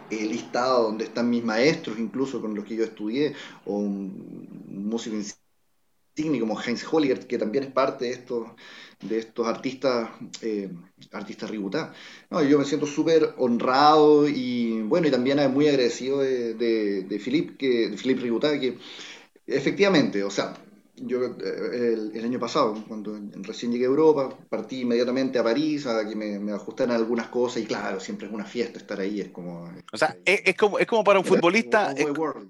Speaker 3: el listado donde están mis maestros, incluso con los que yo estudié, o un, músico como Heinz Holliger, que también es parte de estos, de estos artistas, eh, artistas Ributá. No, yo me siento súper honrado y bueno, y también muy agradecido de, de, de que, de Philippe Ributá, que efectivamente, o sea, yo eh, el, año pasado, cuando recién llegué a Europa, partí inmediatamente a París a que me, me, ajustaran algunas cosas y claro, siempre es una fiesta estar ahí, es como...
Speaker 2: O sea, es, como, es como para un futbolista...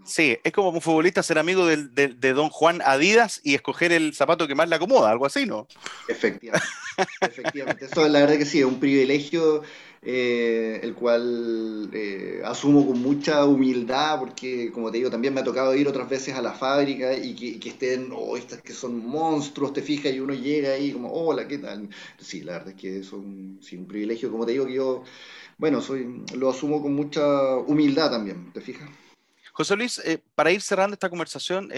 Speaker 2: sí, es como un futbolista ser amigo del, de Don Juan Adidas y escoger el zapato que más le acomoda, algo así, ¿no?
Speaker 3: Efectivamente, efectivamente. Eso la verdad que sí, es un privilegio eh, el cual eh, asumo con mucha humildad, porque como te digo, también me ha tocado ir otras veces a la fábrica y que, estén, oh, estas que son monstruos, te fijas, y uno llega ahí como, hola, ¿qué tal? Sí, la verdad es que es un, privilegio, como te digo, que yo, bueno, soy, lo asumo con mucha humildad también, ¿te fijas?
Speaker 2: José Luis, eh, para ir cerrando esta conversación,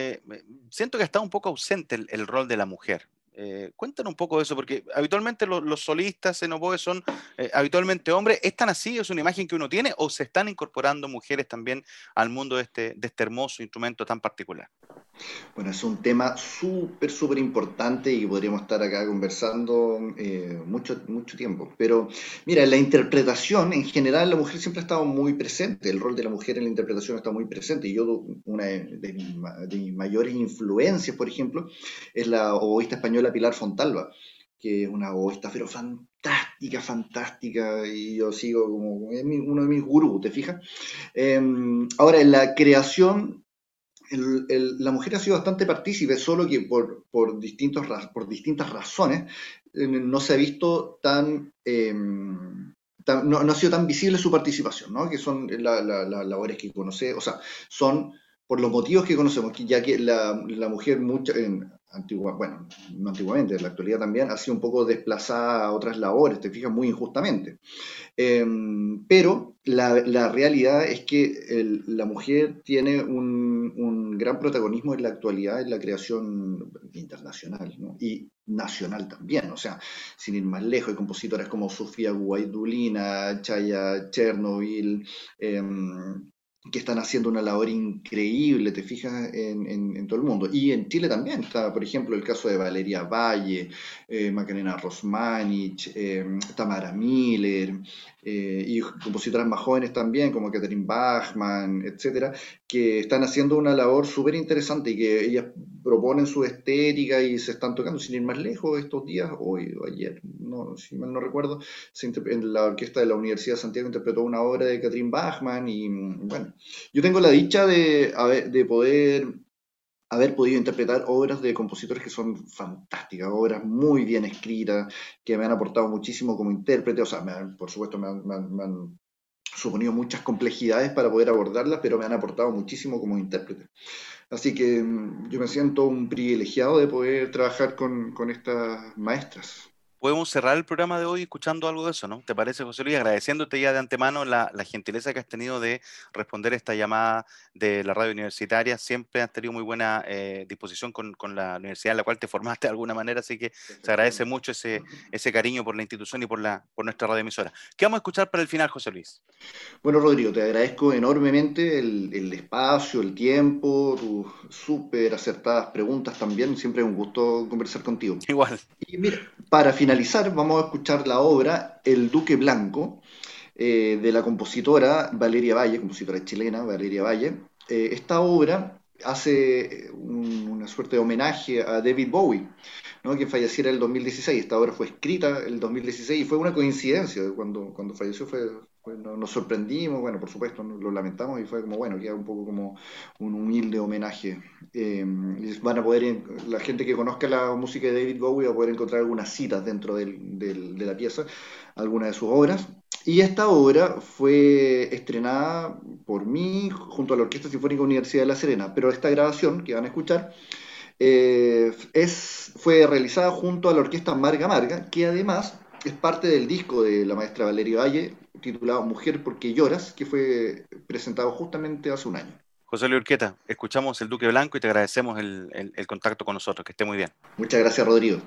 Speaker 2: siento que está un poco ausente el, rol de la mujer. Eh, cuéntanos un poco de eso, porque habitualmente los, solistas en oboe son eh, habitualmente hombres. ¿Es tan así? ¿Es una imagen que uno tiene? ¿O se están incorporando mujeres también al mundo de este, este hermoso instrumento tan particular?
Speaker 3: Bueno, es un tema súper, súper importante y podríamos estar acá conversando eh, mucho, mucho tiempo. Pero mira, en la interpretación, en general, la mujer siempre ha estado muy presente. El rol de la mujer en la interpretación está muy presente. Y yo, una de, mis, mayores influencias, por ejemplo, es la oboísta española Pilar Fontalba que es una oboísta, pero fantástica, fantástica, y yo sigo como uno de mis gurús, ¿te fijas? Em, ahora, en la creación la mujer ha sido bastante partícipe, solo que por, distintos, por distintas razones eh, no se ha visto em, tan, no, ha sido tan visible su participación, ¿no? que son las labores que conoce, o sea, son por los motivos que conocemos, ya que la, mujer mucha, bueno, no antiguamente, en la actualidad también, ha sido un poco desplazada a otras labores, te fijas, muy injustamente. Em, pero la, realidad es que la mujer tiene un, un, gran protagonismo en la actualidad en la creación internacional y nacional también. O sea, sin ir más lejos, hay compositoras como Sofía Guaidulina, Chaya Chernobyl, em, que están haciendo una labor increíble, te fijas, en, todo el mundo. Y en Chile también está, por ejemplo, el caso de Valeria Valle, eh, Macarena Rosmanich, eh, Tamara Miller, eh, y compositoras más jóvenes también, como Catherine Bachman, etcétera, que están haciendo una labor súper interesante y que ellas proponen su estética y se están tocando, sin ir más lejos, estos días, hoy o ayer, no, si mal no recuerdo, en la orquesta de la Universidad de Santiago interpretó una obra de Catherine Bachman y bueno, yo tengo la dicha de, de poder haber podido interpretar obras de compositores que son fantásticas, obras muy bien escritas, que me han aportado muchísimo como intérprete, o sea, por supuesto me han, suponido muchas complejidades para poder abordarlas, pero me han aportado muchísimo como intérprete. Así que mm, yo me siento un privilegiado de poder trabajar con, con estas maestras
Speaker 2: podemos cerrar el programa de hoy escuchando algo de eso, ¿no? ¿Te parece, José Luis? Agradeciéndote ya de antemano la, gentileza que has tenido de responder esta llamada de la radio universitaria. Siempre has tenido muy buena eh, disposición con, la universidad en la cual te formaste de alguna manera, así que se agradece mucho ese, ese cariño por la institución y por, la, por nuestra radio emisora. ¿Qué vamos a escuchar para el final, José Luis?
Speaker 3: Bueno, Rodrigo, te agradezco enormemente el, el espacio, el tiempo, tus súper acertadas preguntas también. Siempre es un gusto conversar contigo.
Speaker 2: Igual.
Speaker 3: Y mira, para finalizar, vamos a escuchar la obra El Duque Blanco, eh, de la compositora Valeria Valle, compositora chilena Valeria Valle. Eh, esta obra hace una suerte de homenaje a David Bowie, ¿no? quien falleciera en el 2016. Esta obra fue escrita en el 2016 y fue una coincidencia. Cuando, cuando falleció fue, nos sorprendimos, bueno, por supuesto, lo lamentamos y fue como, bueno, queda un poco como un humilde homenaje. Eh, van a poder, la gente que conozca la música de David Bowie va a poder encontrar algunas citas dentro de la pieza, algunas de sus obras. Y esta obra fue estrenada por mí junto a la Orquesta Sinfónica Universidad de La Serena, pero esta grabación que van a escuchar eh, es, fue realizada junto a la Orquesta Marga Marga, que además es parte del disco de la maestra Valeria Valle, titulado Mujer porque lloras, que fue presentado justamente hace un año.
Speaker 2: José Luis Urqueta, escuchamos el Duque Blanco y te agradecemos el, el contacto con nosotros. Que esté muy bien.
Speaker 3: Muchas gracias, Rodrigo.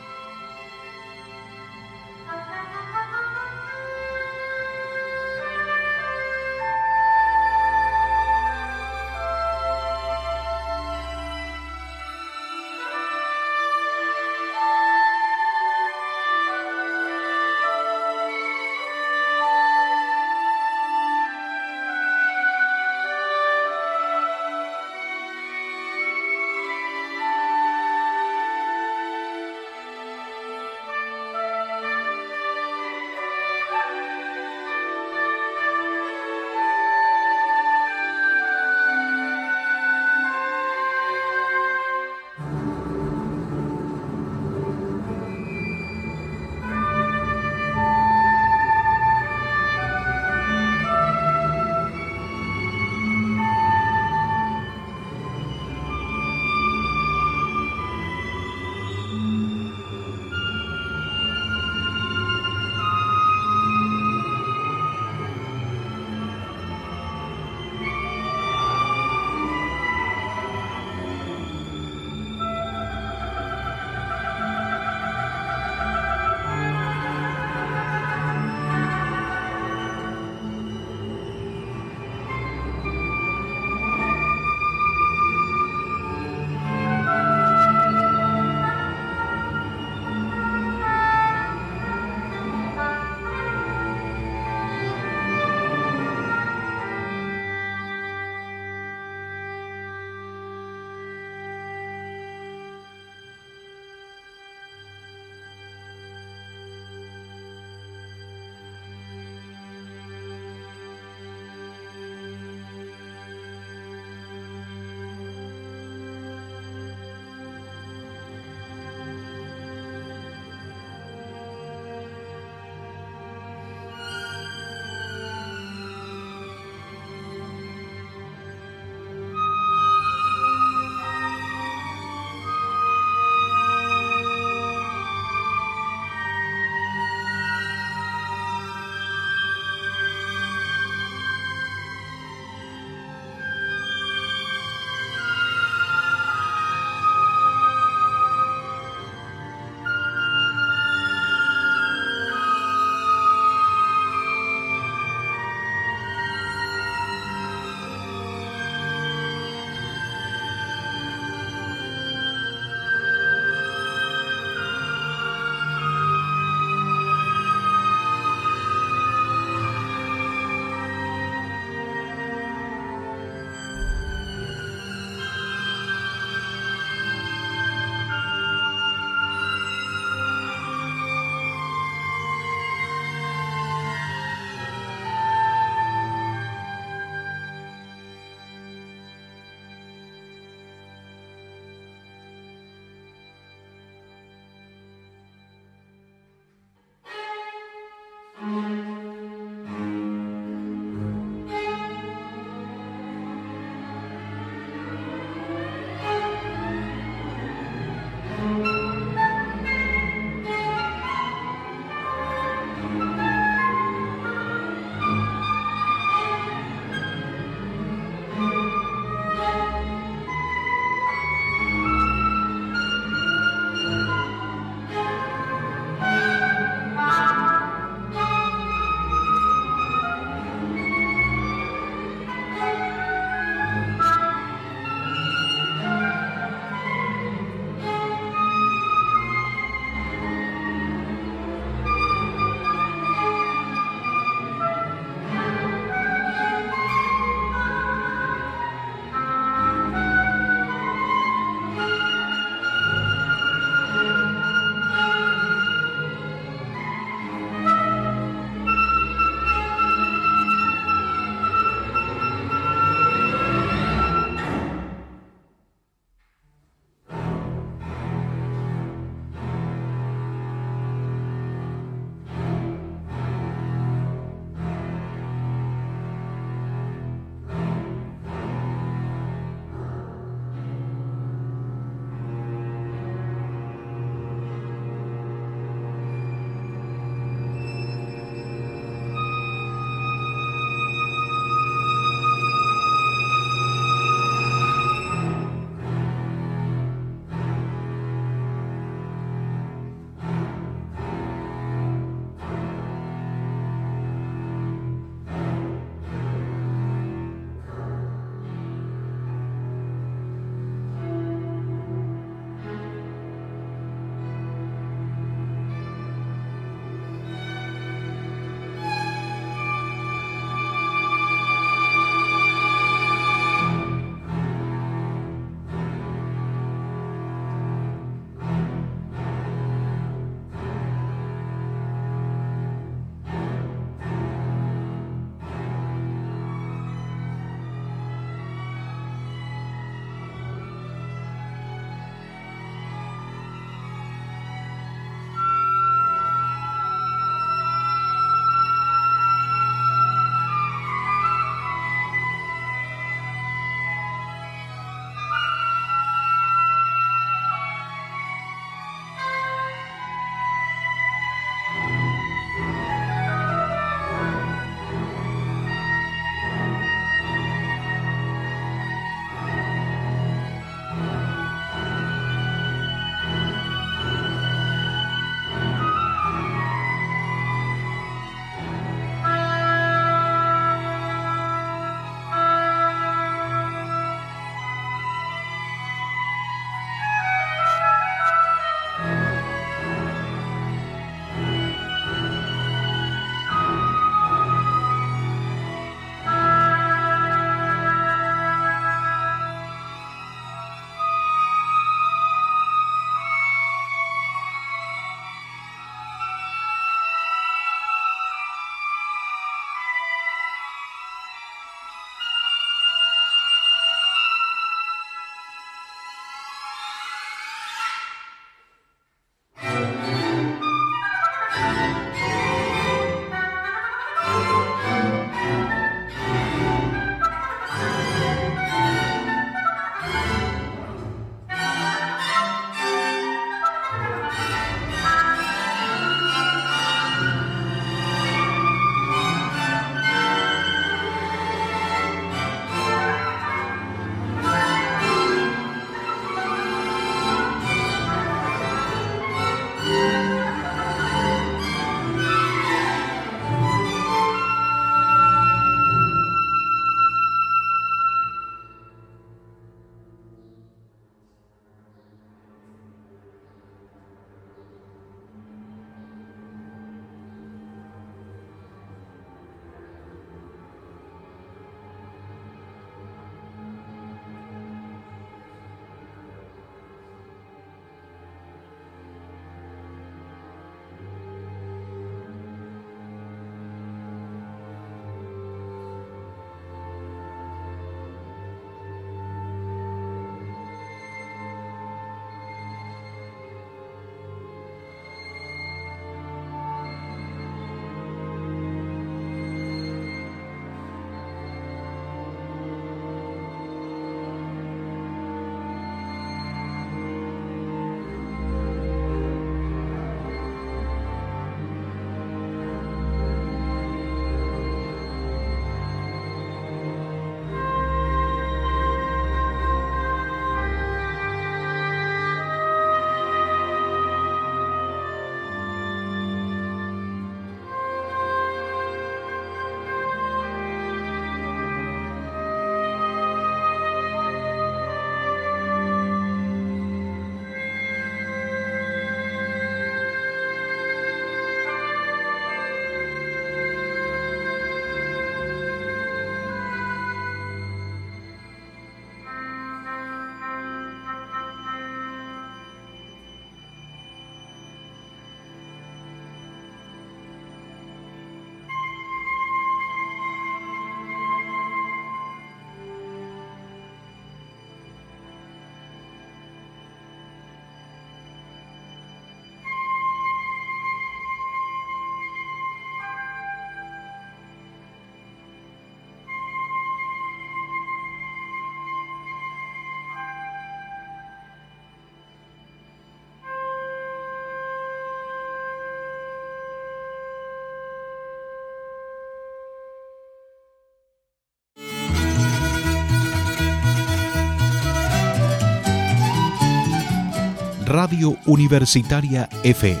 Speaker 2: Radio Universitaria FM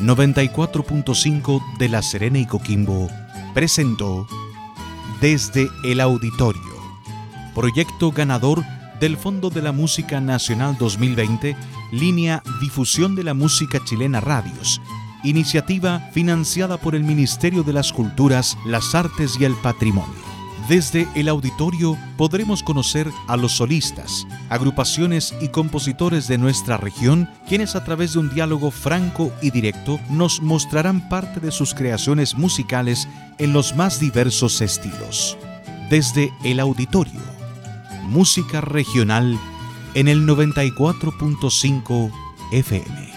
Speaker 2: 94.5 de La Serena y Coquimbo presentó Desde el Auditorio, proyecto ganador del Fondo de la Música Nacional 2020, línea Difusión de la Música Chilena Radios, iniciativa financiada por el Ministerio de las Culturas, las Artes y el Patrimonio. Desde el auditorio podremos conocer a los solistas, agrupaciones y compositores de nuestra región, quienes a través de un diálogo franco y directo nos mostrarán parte de sus creaciones musicales en los más diversos estilos. Desde el auditorio, música regional en el 94.5 FM.